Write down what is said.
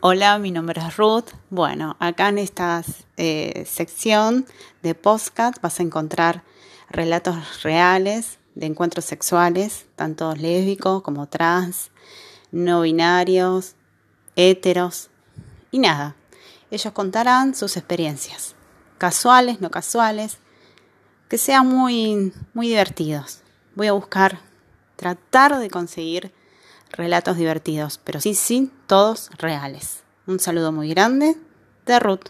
Hola, mi nombre es Ruth. Bueno, acá en esta eh, sección de podcast vas a encontrar relatos reales de encuentros sexuales, tanto lésbicos como trans, no binarios, heteros y nada. Ellos contarán sus experiencias, casuales, no casuales, que sean muy, muy divertidos. Voy a buscar, tratar de conseguir relatos divertidos, pero sí, sí, todos reales. Un saludo muy grande de Ruth.